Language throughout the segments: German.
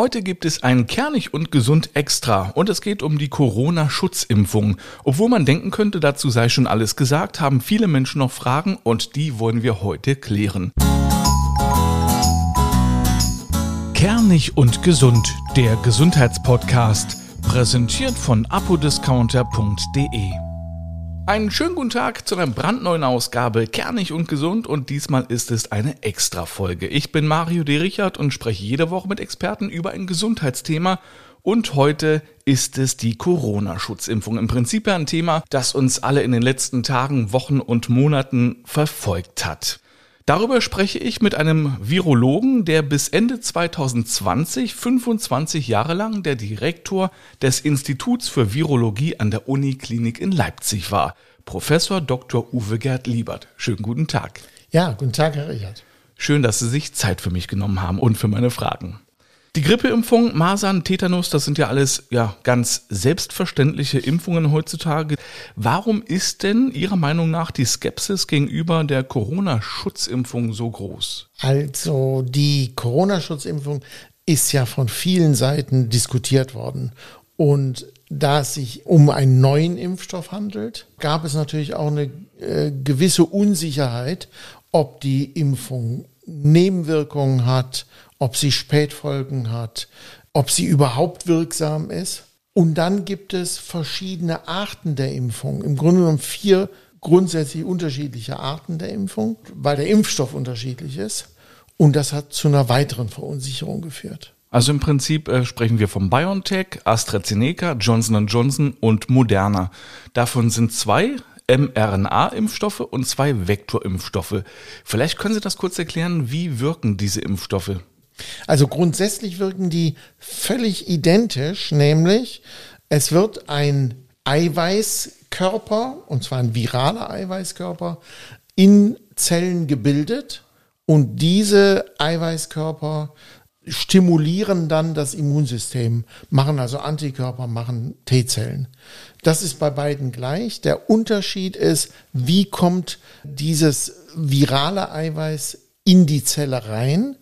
Heute gibt es ein Kernig und Gesund Extra und es geht um die Corona-Schutzimpfung. Obwohl man denken könnte, dazu sei schon alles gesagt, haben viele Menschen noch Fragen und die wollen wir heute klären. Kernig und Gesund, der Gesundheitspodcast, präsentiert von apodiscounter.de. Einen schönen guten Tag zu einer brandneuen Ausgabe Kernig und Gesund und diesmal ist es eine Extra-Folge. Ich bin Mario D. Richard und spreche jede Woche mit Experten über ein Gesundheitsthema und heute ist es die Corona-Schutzimpfung. Im Prinzip ein Thema, das uns alle in den letzten Tagen, Wochen und Monaten verfolgt hat. Darüber spreche ich mit einem Virologen, der bis Ende 2020 25 Jahre lang der Direktor des Instituts für Virologie an der Uniklinik in Leipzig war. Professor Dr. Uwe Gerd Liebert. Schönen guten Tag. Ja, guten Tag, Herr Richard. Schön, dass Sie sich Zeit für mich genommen haben und für meine Fragen. Die Grippeimpfung, Masern, Tetanus, das sind ja alles ja ganz selbstverständliche Impfungen heutzutage. Warum ist denn Ihrer Meinung nach die Skepsis gegenüber der Corona-Schutzimpfung so groß? Also die Corona-Schutzimpfung ist ja von vielen Seiten diskutiert worden. Und da es sich um einen neuen Impfstoff handelt, gab es natürlich auch eine äh, gewisse Unsicherheit, ob die Impfung Nebenwirkungen hat ob sie Spätfolgen hat, ob sie überhaupt wirksam ist. Und dann gibt es verschiedene Arten der Impfung. Im Grunde genommen vier grundsätzlich unterschiedliche Arten der Impfung, weil der Impfstoff unterschiedlich ist. Und das hat zu einer weiteren Verunsicherung geführt. Also im Prinzip äh, sprechen wir von BioNTech, AstraZeneca, Johnson Johnson und Moderna. Davon sind zwei mRNA-Impfstoffe und zwei Vektorimpfstoffe. Vielleicht können Sie das kurz erklären, wie wirken diese Impfstoffe? Also grundsätzlich wirken die völlig identisch, nämlich es wird ein Eiweißkörper, und zwar ein viraler Eiweißkörper, in Zellen gebildet und diese Eiweißkörper stimulieren dann das Immunsystem, machen also Antikörper, machen T-Zellen. Das ist bei beiden gleich. Der Unterschied ist, wie kommt dieses virale Eiweiß in die Zelle rein?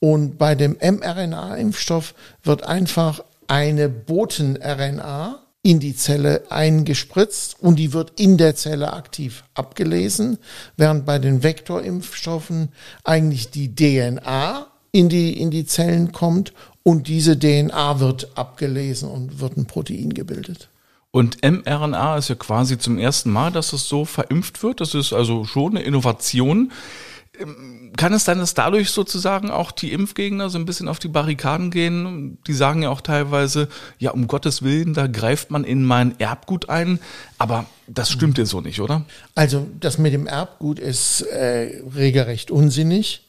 Und bei dem mRNA-Impfstoff wird einfach eine Boten-RNA in die Zelle eingespritzt und die wird in der Zelle aktiv abgelesen, während bei den Vektorimpfstoffen eigentlich die DNA in die, in die Zellen kommt und diese DNA wird abgelesen und wird ein Protein gebildet. Und mRNA ist ja quasi zum ersten Mal, dass es so verimpft wird. Das ist also schon eine Innovation. Kann es sein, dass dadurch sozusagen auch die Impfgegner so ein bisschen auf die Barrikaden gehen? Die sagen ja auch teilweise, ja, um Gottes Willen, da greift man in mein Erbgut ein. Aber das stimmt ja so nicht, oder? Also das mit dem Erbgut ist äh, regelrecht unsinnig,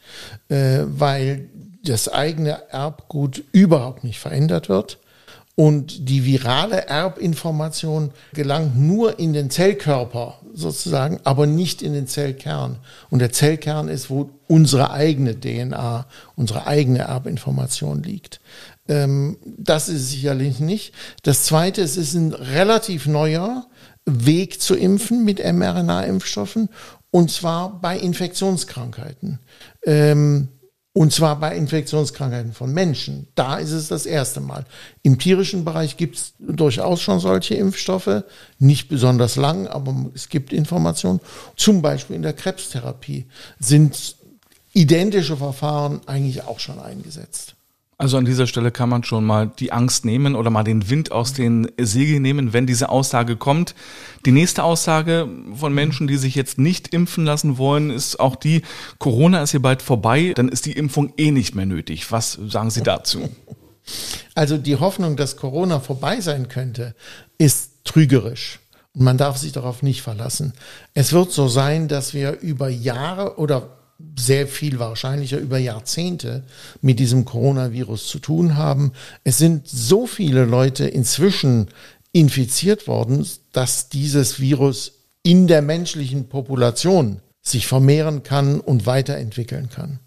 äh, weil das eigene Erbgut überhaupt nicht verändert wird. Und die virale Erbinformation gelangt nur in den Zellkörper sozusagen, aber nicht in den Zellkern. Und der Zellkern ist, wo unsere eigene DNA, unsere eigene Erbinformation liegt. Ähm, das ist sicherlich nicht. Das Zweite, es ist ein relativ neuer Weg zu impfen mit mRNA-Impfstoffen, und zwar bei Infektionskrankheiten. Ähm, und zwar bei Infektionskrankheiten von Menschen. Da ist es das erste Mal. Im tierischen Bereich gibt es durchaus schon solche Impfstoffe. Nicht besonders lang, aber es gibt Informationen. Zum Beispiel in der Krebstherapie sind identische Verfahren eigentlich auch schon eingesetzt. Also an dieser Stelle kann man schon mal die Angst nehmen oder mal den Wind aus den Segeln nehmen, wenn diese Aussage kommt. Die nächste Aussage von Menschen, die sich jetzt nicht impfen lassen wollen, ist auch die, Corona ist hier bald vorbei, dann ist die Impfung eh nicht mehr nötig. Was sagen Sie dazu? Also die Hoffnung, dass Corona vorbei sein könnte, ist trügerisch. Und man darf sich darauf nicht verlassen. Es wird so sein, dass wir über Jahre oder sehr viel wahrscheinlicher über Jahrzehnte mit diesem Coronavirus zu tun haben. Es sind so viele Leute inzwischen infiziert worden, dass dieses Virus in der menschlichen Population sich vermehren kann und weiterentwickeln kann.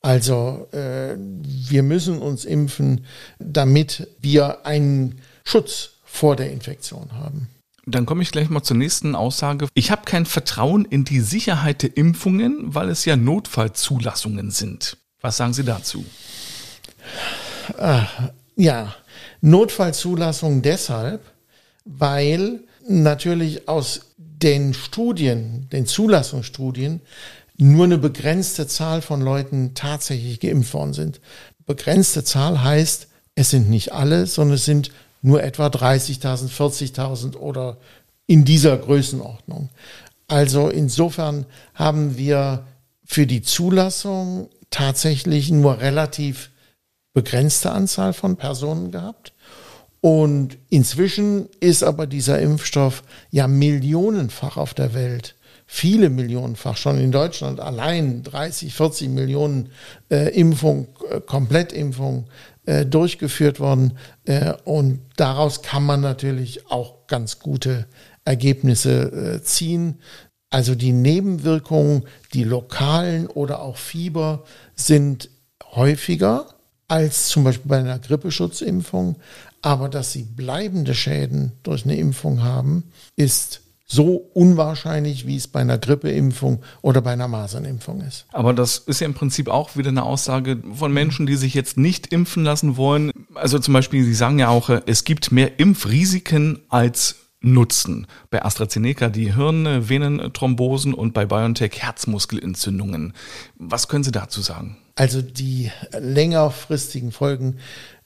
Also äh, wir müssen uns impfen, damit wir einen Schutz vor der Infektion haben. Dann komme ich gleich mal zur nächsten Aussage. Ich habe kein Vertrauen in die Sicherheit der Impfungen, weil es ja Notfallzulassungen sind. Was sagen Sie dazu? Äh, ja, Notfallzulassung deshalb, weil natürlich aus den Studien, den Zulassungsstudien, nur eine begrenzte Zahl von Leuten tatsächlich geimpft worden sind. Begrenzte Zahl heißt, es sind nicht alle, sondern es sind nur etwa 30.000, 40.000 oder in dieser Größenordnung. Also insofern haben wir für die Zulassung tatsächlich nur relativ begrenzte Anzahl von Personen gehabt. Und inzwischen ist aber dieser Impfstoff ja millionenfach auf der Welt viele Millionenfach, schon in Deutschland allein 30, 40 Millionen äh, Impfung, äh, Komplettimpfung äh, durchgeführt worden. Äh, und daraus kann man natürlich auch ganz gute Ergebnisse äh, ziehen. Also die Nebenwirkungen, die lokalen oder auch Fieber sind häufiger als zum Beispiel bei einer Grippeschutzimpfung. Aber dass sie bleibende Schäden durch eine Impfung haben, ist so unwahrscheinlich, wie es bei einer Grippeimpfung oder bei einer Masernimpfung ist. Aber das ist ja im Prinzip auch wieder eine Aussage von Menschen, die sich jetzt nicht impfen lassen wollen. Also zum Beispiel, Sie sagen ja auch, es gibt mehr Impfrisiken als Nutzen. Bei AstraZeneca die Hirnvenenthrombosen und bei BioNTech Herzmuskelentzündungen. Was können Sie dazu sagen? Also die längerfristigen Folgen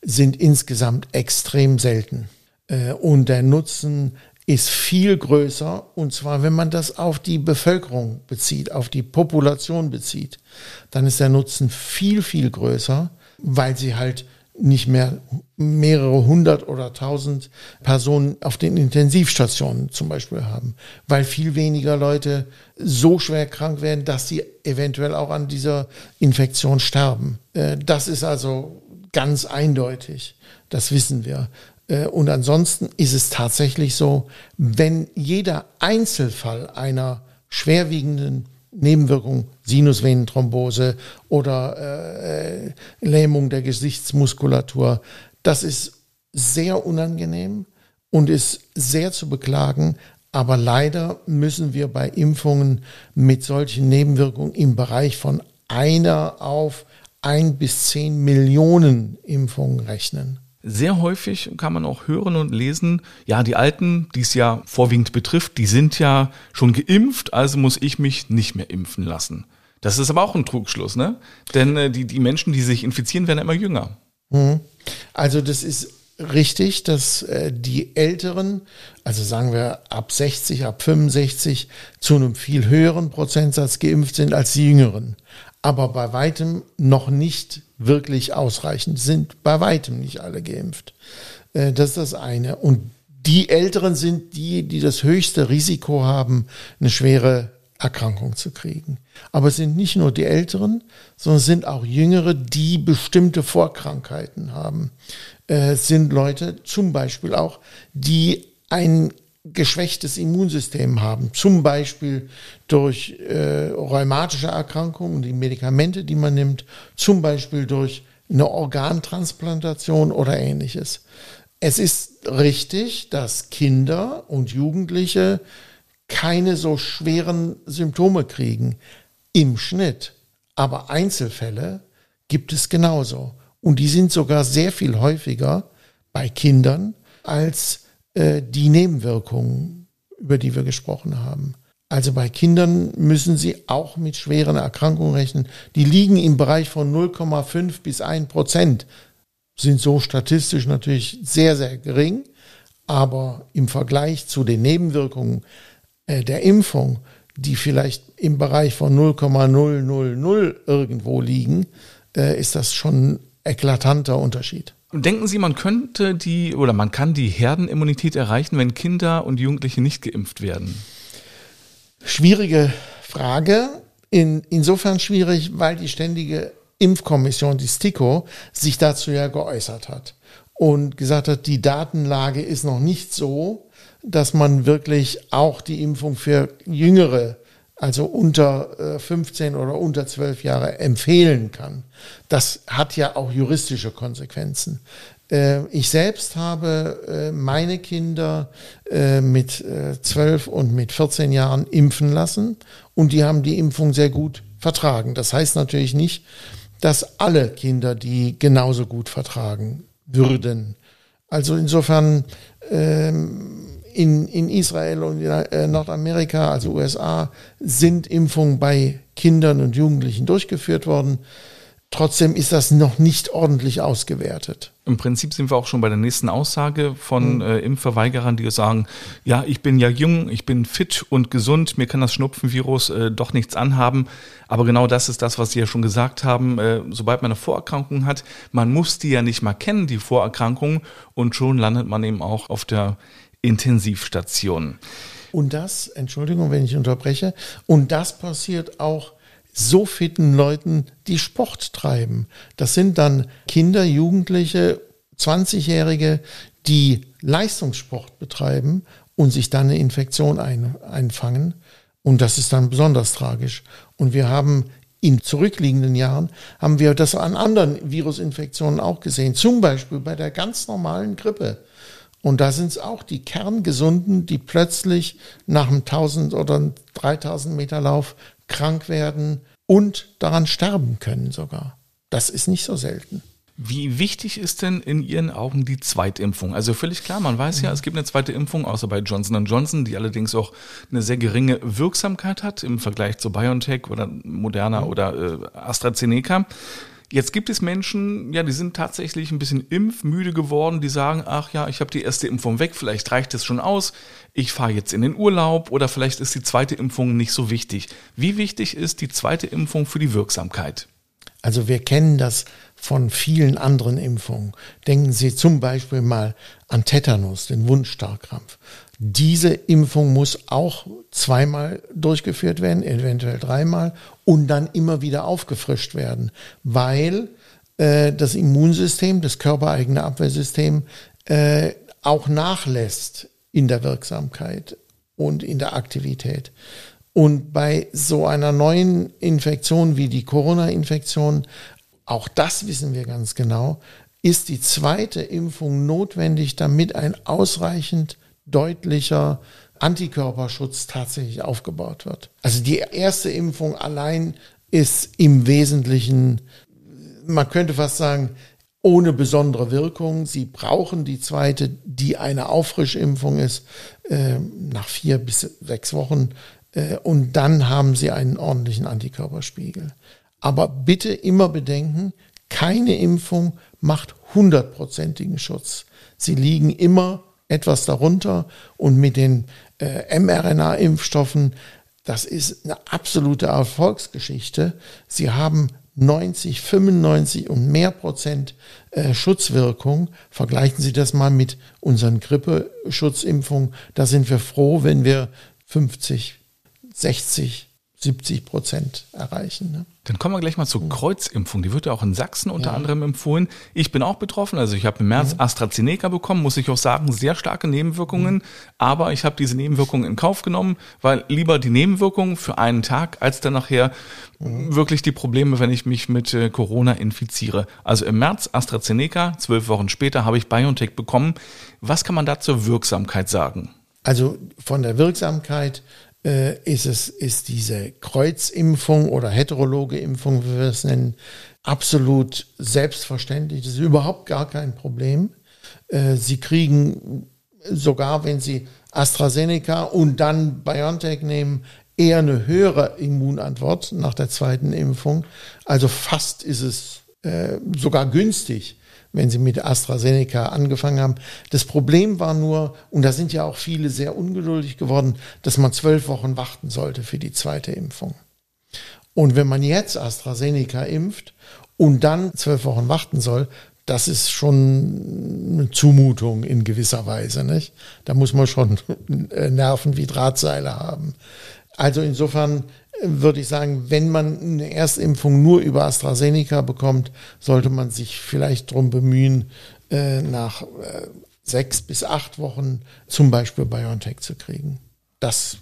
sind insgesamt extrem selten. Äh, und der Nutzen ist viel größer, und zwar wenn man das auf die Bevölkerung bezieht, auf die Population bezieht, dann ist der Nutzen viel, viel größer, weil sie halt nicht mehr mehrere hundert oder tausend Personen auf den Intensivstationen zum Beispiel haben, weil viel weniger Leute so schwer krank werden, dass sie eventuell auch an dieser Infektion sterben. Äh, das ist also ganz eindeutig. Das wissen wir. Äh, und ansonsten ist es tatsächlich so, wenn jeder Einzelfall einer schwerwiegenden Nebenwirkung, Sinusvenenthrombose oder äh, Lähmung der Gesichtsmuskulatur, das ist sehr unangenehm und ist sehr zu beklagen. Aber leider müssen wir bei Impfungen mit solchen Nebenwirkungen im Bereich von einer auf ein bis zehn Millionen Impfungen rechnen. Sehr häufig kann man auch hören und lesen, ja, die Alten, die es ja vorwiegend betrifft, die sind ja schon geimpft, also muss ich mich nicht mehr impfen lassen. Das ist aber auch ein Trugschluss, ne? Denn äh, die, die Menschen, die sich infizieren, werden immer jünger. Mhm. Also das ist richtig, dass äh, die Älteren, also sagen wir ab 60, ab 65, zu einem viel höheren Prozentsatz geimpft sind als die Jüngeren aber bei weitem noch nicht wirklich ausreichend, sind bei weitem nicht alle geimpft. Äh, das ist das eine. Und die Älteren sind die, die das höchste Risiko haben, eine schwere Erkrankung zu kriegen. Aber es sind nicht nur die Älteren, sondern es sind auch Jüngere, die bestimmte Vorkrankheiten haben. Äh, es sind Leute zum Beispiel auch, die ein geschwächtes Immunsystem haben, zum Beispiel durch äh, rheumatische Erkrankungen, die Medikamente, die man nimmt, zum Beispiel durch eine Organtransplantation oder ähnliches. Es ist richtig, dass Kinder und Jugendliche keine so schweren Symptome kriegen im Schnitt, aber Einzelfälle gibt es genauso. Und die sind sogar sehr viel häufiger bei Kindern als äh, die Nebenwirkungen, über die wir gesprochen haben. Also bei Kindern müssen Sie auch mit schweren Erkrankungen rechnen. Die liegen im Bereich von 0,5 bis 1 Prozent. Sind so statistisch natürlich sehr, sehr gering. Aber im Vergleich zu den Nebenwirkungen äh, der Impfung, die vielleicht im Bereich von 0,000 irgendwo liegen, äh, ist das schon ein eklatanter Unterschied. Denken Sie, man könnte die oder man kann die Herdenimmunität erreichen, wenn Kinder und Jugendliche nicht geimpft werden? Schwierige Frage. In, insofern schwierig, weil die ständige Impfkommission, die STIKO, sich dazu ja geäußert hat und gesagt hat, die Datenlage ist noch nicht so, dass man wirklich auch die Impfung für Jüngere also unter 15 äh, oder unter 12 Jahre empfehlen kann. Das hat ja auch juristische Konsequenzen. Äh, ich selbst habe äh, meine Kinder mit 12 und mit 14 Jahren impfen lassen und die haben die Impfung sehr gut vertragen. Das heißt natürlich nicht, dass alle Kinder die genauso gut vertragen würden. Also insofern ähm, in, in Israel und in äh, Nordamerika, also USA, sind Impfungen bei Kindern und Jugendlichen durchgeführt worden. Trotzdem ist das noch nicht ordentlich ausgewertet. Im Prinzip sind wir auch schon bei der nächsten Aussage von mhm. äh, Impfverweigerern, die sagen, ja, ich bin ja jung, ich bin fit und gesund, mir kann das Schnupfenvirus äh, doch nichts anhaben. Aber genau das ist das, was Sie ja schon gesagt haben. Äh, sobald man eine Vorerkrankung hat, man muss die ja nicht mal kennen, die Vorerkrankung, und schon landet man eben auch auf der Intensivstation. Und das, Entschuldigung, wenn ich unterbreche, und das passiert auch so fitten Leuten, die Sport treiben. Das sind dann Kinder, Jugendliche, 20-Jährige, die Leistungssport betreiben und sich dann eine Infektion ein, einfangen. Und das ist dann besonders tragisch. Und wir haben in zurückliegenden Jahren, haben wir das an anderen Virusinfektionen auch gesehen. Zum Beispiel bei der ganz normalen Grippe. Und da sind es auch die Kerngesunden, die plötzlich nach einem 1000 oder 3000 Meter Lauf krank werden und daran sterben können sogar. Das ist nicht so selten. Wie wichtig ist denn in Ihren Augen die Zweitimpfung? Also völlig klar, man weiß ja, mhm. es gibt eine zweite Impfung, außer bei Johnson Johnson, die allerdings auch eine sehr geringe Wirksamkeit hat im Vergleich zu BioNTech oder Moderna mhm. oder äh, AstraZeneca. Jetzt gibt es Menschen, ja, die sind tatsächlich ein bisschen impfmüde geworden, die sagen, ach ja, ich habe die erste Impfung weg, vielleicht reicht es schon aus, ich fahre jetzt in den Urlaub oder vielleicht ist die zweite Impfung nicht so wichtig. Wie wichtig ist die zweite Impfung für die Wirksamkeit? Also wir kennen das von vielen anderen Impfungen. Denken Sie zum Beispiel mal an Tetanus, den Wundstarkrampf. Diese Impfung muss auch zweimal durchgeführt werden, eventuell dreimal und dann immer wieder aufgefrischt werden, weil äh, das Immunsystem, das körpereigene Abwehrsystem äh, auch nachlässt in der Wirksamkeit und in der Aktivität. Und bei so einer neuen Infektion wie die Corona-Infektion, auch das wissen wir ganz genau, ist die zweite Impfung notwendig, damit ein ausreichend deutlicher Antikörperschutz tatsächlich aufgebaut wird. Also die erste Impfung allein ist im Wesentlichen, man könnte fast sagen, ohne besondere Wirkung. Sie brauchen die zweite, die eine Auffrischimpfung ist, äh, nach vier bis sechs Wochen. Äh, und dann haben Sie einen ordentlichen Antikörperspiegel. Aber bitte immer bedenken, keine Impfung macht hundertprozentigen Schutz. Sie liegen immer etwas darunter und mit den äh, mRNA-Impfstoffen, das ist eine absolute Erfolgsgeschichte. Sie haben 90, 95 und mehr Prozent äh, Schutzwirkung. Vergleichen Sie das mal mit unseren Grippeschutzimpfungen. Da sind wir froh, wenn wir 50, 60 70 Prozent erreichen. Ne? Dann kommen wir gleich mal zur mhm. Kreuzimpfung. Die wird ja auch in Sachsen unter ja. anderem empfohlen. Ich bin auch betroffen. Also ich habe im März mhm. AstraZeneca bekommen, muss ich auch sagen, sehr starke Nebenwirkungen. Mhm. Aber ich habe diese Nebenwirkungen in Kauf genommen, weil lieber die Nebenwirkungen für einen Tag, als dann nachher mhm. wirklich die Probleme, wenn ich mich mit äh, Corona infiziere. Also im März AstraZeneca, zwölf Wochen später habe ich BioNTech bekommen. Was kann man da zur Wirksamkeit sagen? Also von der Wirksamkeit äh, ist es, ist diese Kreuzimpfung oder heterologe Impfung, wie wir es nennen, absolut selbstverständlich. Das ist überhaupt gar kein Problem. Äh, Sie kriegen sogar, wenn Sie AstraZeneca und dann BioNTech nehmen, eher eine höhere Immunantwort nach der zweiten Impfung. Also fast ist es äh, sogar günstig wenn sie mit AstraZeneca angefangen haben. Das Problem war nur, und da sind ja auch viele sehr ungeduldig geworden, dass man zwölf Wochen warten sollte für die zweite Impfung. Und wenn man jetzt AstraZeneca impft und dann zwölf Wochen warten soll, das ist schon eine Zumutung in gewisser Weise. Nicht? Da muss man schon Nerven wie Drahtseile haben. Also insofern würde ich sagen, wenn man eine Erstimpfung nur über AstraZeneca bekommt, sollte man sich vielleicht darum bemühen, äh, nach äh, sechs bis acht Wochen zum Beispiel BioNTech zu kriegen. Das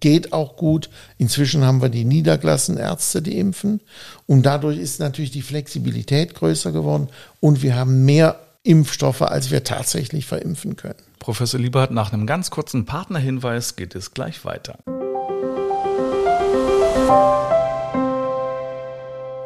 geht auch gut. Inzwischen haben wir die niedergelassenen Ärzte, die impfen. Und dadurch ist natürlich die Flexibilität größer geworden und wir haben mehr Impfstoffe, als wir tatsächlich verimpfen können. Professor Liebert, nach einem ganz kurzen Partnerhinweis geht es gleich weiter.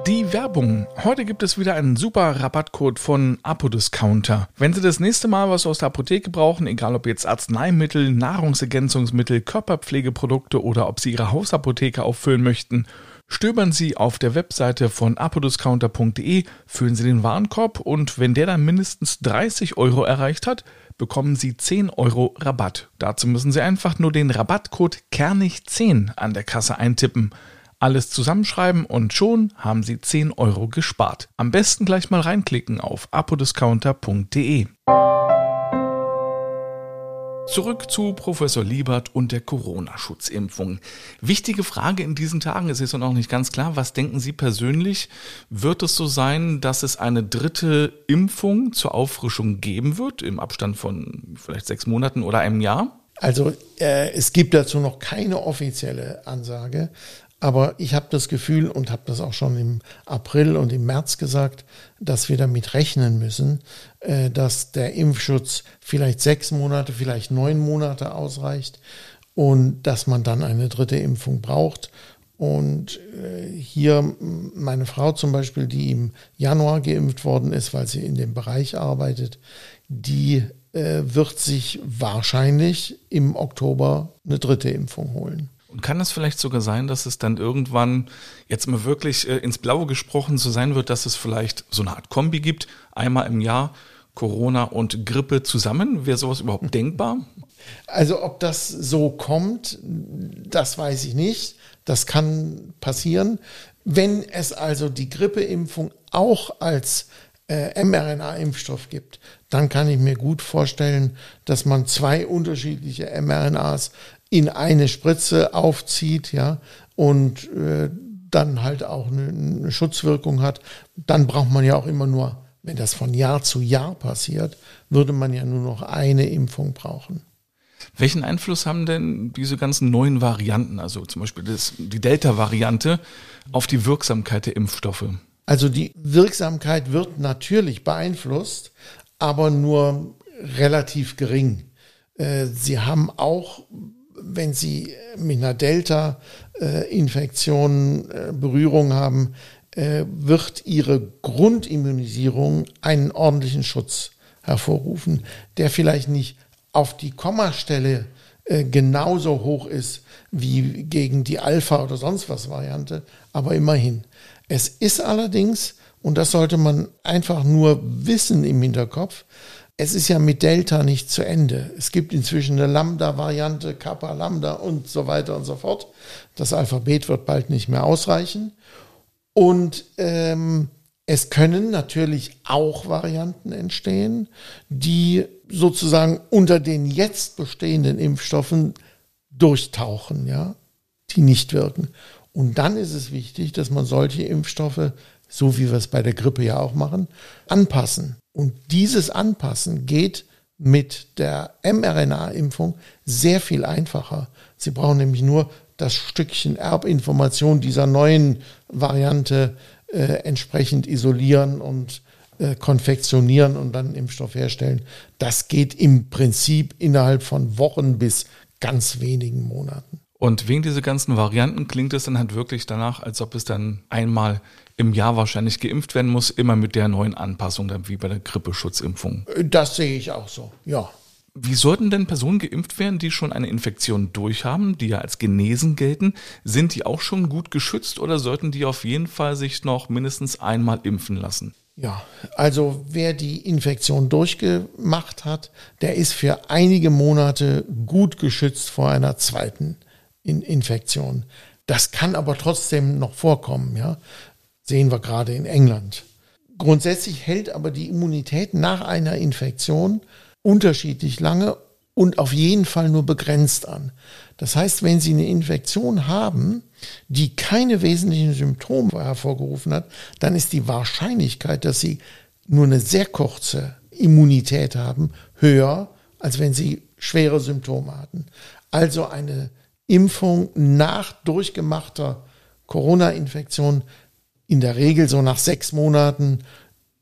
Die Werbung. Heute gibt es wieder einen super Rabattcode von Apodiscounter. Wenn Sie das nächste Mal was aus der Apotheke brauchen, egal ob jetzt Arzneimittel, Nahrungsergänzungsmittel, Körperpflegeprodukte oder ob Sie Ihre Hausapotheke auffüllen möchten, stöbern Sie auf der Webseite von apodiscounter.de, füllen Sie den Warenkorb und wenn der dann mindestens 30 Euro erreicht hat, bekommen Sie 10 Euro Rabatt. Dazu müssen Sie einfach nur den Rabattcode Kernig10 an der Kasse eintippen. Alles zusammenschreiben und schon haben Sie 10 Euro gespart. Am besten gleich mal reinklicken auf apodiscounter.de. Zurück zu Professor Liebert und der Corona-Schutzimpfung. Wichtige Frage in diesen Tagen, es ist noch nicht ganz klar, was denken Sie persönlich? Wird es so sein, dass es eine dritte Impfung zur Auffrischung geben wird, im Abstand von vielleicht sechs Monaten oder einem Jahr? Also äh, es gibt dazu noch keine offizielle Ansage, aber ich habe das Gefühl und habe das auch schon im April und im März gesagt, dass wir damit rechnen müssen, äh, dass der Impfschutz vielleicht sechs Monate, vielleicht neun Monate ausreicht und dass man dann eine dritte Impfung braucht. Und äh, hier meine Frau zum Beispiel, die im Januar geimpft worden ist, weil sie in dem Bereich arbeitet, die äh, wird sich wahrscheinlich im Oktober eine dritte Impfung holen. Und kann es vielleicht sogar sein, dass es dann irgendwann jetzt mal wirklich äh, ins Blaue gesprochen so sein wird, dass es vielleicht so eine Art Kombi gibt, einmal im Jahr Corona und Grippe zusammen? Wäre sowas überhaupt denkbar? Also ob das so kommt, das weiß ich nicht. Das kann passieren. Wenn es also die Grippeimpfung auch als äh, mRNA-Impfstoff gibt, dann kann ich mir gut vorstellen, dass man zwei unterschiedliche mRNAs in eine Spritze aufzieht, ja, und äh, dann halt auch eine, eine Schutzwirkung hat, dann braucht man ja auch immer nur, wenn das von Jahr zu Jahr passiert, würde man ja nur noch eine Impfung brauchen. Welchen Einfluss haben denn diese ganzen neuen Varianten, also zum Beispiel das, die Delta-Variante, auf die Wirksamkeit der Impfstoffe? Also die Wirksamkeit wird natürlich beeinflusst, aber nur relativ gering. Äh, sie haben auch wenn Sie mit einer Delta-Infektion äh, Berührung haben, äh, wird Ihre Grundimmunisierung einen ordentlichen Schutz hervorrufen, der vielleicht nicht auf die Kommastelle äh, genauso hoch ist wie gegen die Alpha- oder sonst was Variante, aber immerhin. Es ist allerdings, und das sollte man einfach nur wissen im Hinterkopf, es ist ja mit Delta nicht zu Ende. Es gibt inzwischen eine Lambda-Variante, Kappa, Lambda und so weiter und so fort. Das Alphabet wird bald nicht mehr ausreichen. Und ähm, es können natürlich auch Varianten entstehen, die sozusagen unter den jetzt bestehenden Impfstoffen durchtauchen, ja, die nicht wirken. Und dann ist es wichtig, dass man solche Impfstoffe, so wie wir es bei der Grippe ja auch machen, anpassen. Und dieses Anpassen geht mit der mRNA-Impfung sehr viel einfacher. Sie brauchen nämlich nur das Stückchen Erbinformation dieser neuen Variante äh, entsprechend isolieren und äh, konfektionieren und dann Impfstoff herstellen. Das geht im Prinzip innerhalb von Wochen bis ganz wenigen Monaten. Und wegen dieser ganzen Varianten klingt es dann halt wirklich danach, als ob es dann einmal im Jahr wahrscheinlich geimpft werden muss, immer mit der neuen Anpassung, dann wie bei der Grippeschutzimpfung. Das sehe ich auch so, ja. Wie sollten denn Personen geimpft werden, die schon eine Infektion durchhaben, die ja als genesen gelten? Sind die auch schon gut geschützt oder sollten die auf jeden Fall sich noch mindestens einmal impfen lassen? Ja, also wer die Infektion durchgemacht hat, der ist für einige Monate gut geschützt vor einer zweiten Infektion. Das kann aber trotzdem noch vorkommen, ja. Sehen wir gerade in England. Grundsätzlich hält aber die Immunität nach einer Infektion unterschiedlich lange und auf jeden Fall nur begrenzt an. Das heißt, wenn Sie eine Infektion haben, die keine wesentlichen Symptome hervorgerufen hat, dann ist die Wahrscheinlichkeit, dass Sie nur eine sehr kurze Immunität haben, höher, als wenn Sie schwere Symptome hatten. Also eine Impfung nach durchgemachter Corona-Infektion in der Regel so nach sechs Monaten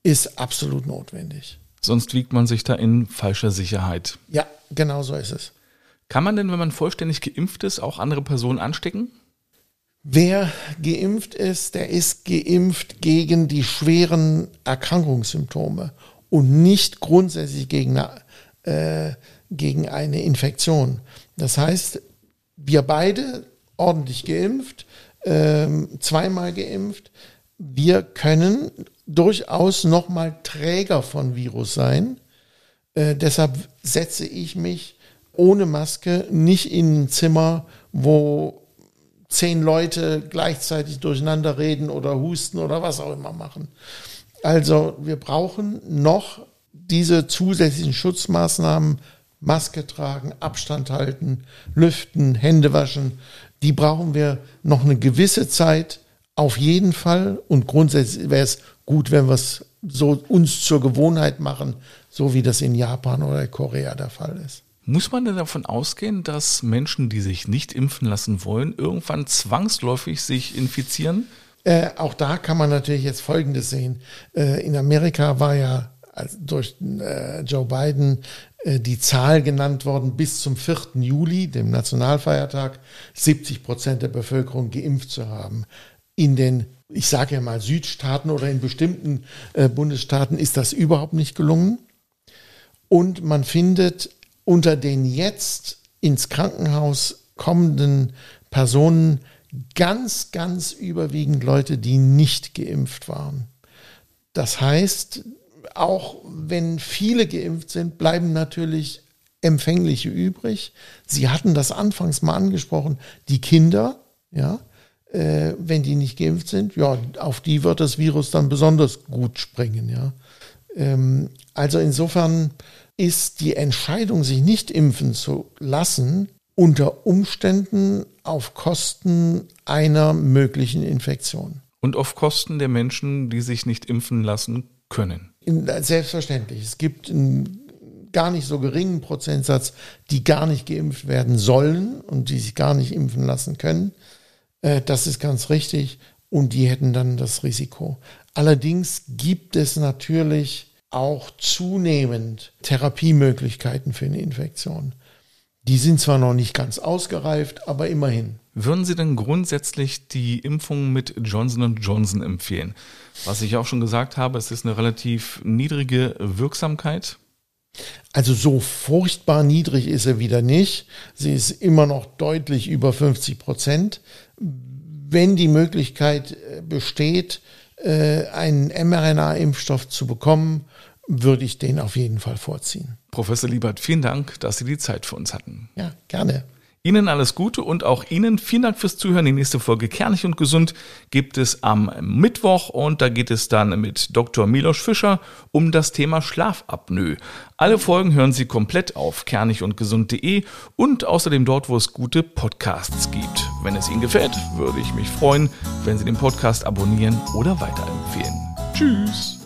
ist absolut notwendig. Sonst wiegt man sich da in falscher Sicherheit. Ja, genau so ist es. Kann man denn, wenn man vollständig geimpft ist, auch andere Personen anstecken? Wer geimpft ist, der ist geimpft gegen die schweren Erkrankungssymptome und nicht grundsätzlich gegen eine, äh, gegen eine Infektion. Das heißt, wir beide ordentlich geimpft, äh, zweimal geimpft, wir können durchaus nochmal Träger von Virus sein. Äh, deshalb setze ich mich ohne Maske nicht in ein Zimmer, wo zehn Leute gleichzeitig durcheinander reden oder husten oder was auch immer machen. Also wir brauchen noch diese zusätzlichen Schutzmaßnahmen, Maske tragen, Abstand halten, lüften, Hände waschen, die brauchen wir noch eine gewisse Zeit auf jeden Fall. Und grundsätzlich wäre es gut, wenn wir es so uns zur Gewohnheit machen, so wie das in Japan oder Korea der Fall ist. Muss man denn davon ausgehen, dass Menschen, die sich nicht impfen lassen wollen, irgendwann zwangsläufig sich infizieren? Äh, auch da kann man natürlich jetzt Folgendes sehen. Äh, in Amerika war ja also durch äh, Joe Biden äh, die Zahl genannt worden, bis zum 4. Juli, dem Nationalfeiertag, 70 Prozent der Bevölkerung geimpft zu haben. In den, ich sage ja mal, Südstaaten oder in bestimmten äh, Bundesstaaten ist das überhaupt nicht gelungen. Und man findet unter den jetzt ins Krankenhaus kommenden Personen ganz, ganz überwiegend Leute, die nicht geimpft waren. Das heißt, auch wenn viele geimpft sind, bleiben natürlich Empfängliche übrig. Sie hatten das anfangs mal angesprochen, die Kinder, ja, äh, wenn die nicht geimpft sind, ja, auf die wird das Virus dann besonders gut springen, ja. Ähm, also insofern ist die Entscheidung, sich nicht impfen zu lassen, unter Umständen auf Kosten einer möglichen Infektion. Und auf Kosten der Menschen, die sich nicht impfen lassen können. Selbstverständlich. Es gibt einen gar nicht so geringen Prozentsatz, die gar nicht geimpft werden sollen und die sich gar nicht impfen lassen können. Äh, das ist ganz richtig. Und die hätten dann das Risiko. Allerdings gibt es natürlich auch zunehmend Therapiemöglichkeiten für eine Infektion. Die sind zwar noch nicht ganz ausgereift, aber immerhin. Würden Sie denn grundsätzlich die Impfung mit Johnson Johnson empfehlen? Was ich auch schon gesagt habe, es ist eine relativ niedrige Wirksamkeit. Also so furchtbar niedrig ist sie wieder nicht. Sie ist immer noch deutlich über 50 Prozent. Wenn die Möglichkeit äh, besteht, äh, einen mRNA-Impfstoff zu bekommen, würde ich den auf jeden Fall vorziehen. Professor Liebert, vielen Dank, dass Sie die Zeit für uns hatten. Ja, gerne. Ihnen alles Gute und auch Ihnen vielen Dank fürs Zuhören. Die nächste Folge Kernig und Gesund gibt es am Mittwoch und da geht es dann mit Dr. Milos Fischer um das Thema Schlafapnoe. Alle Folgen hören Sie komplett auf kernigundgesund.de und außerdem dort, wo es gute Podcasts gibt. Wenn es Ihnen gefällt, würde ich mich freuen, wenn Sie den Podcast abonnieren oder weiterempfehlen. Tschüss!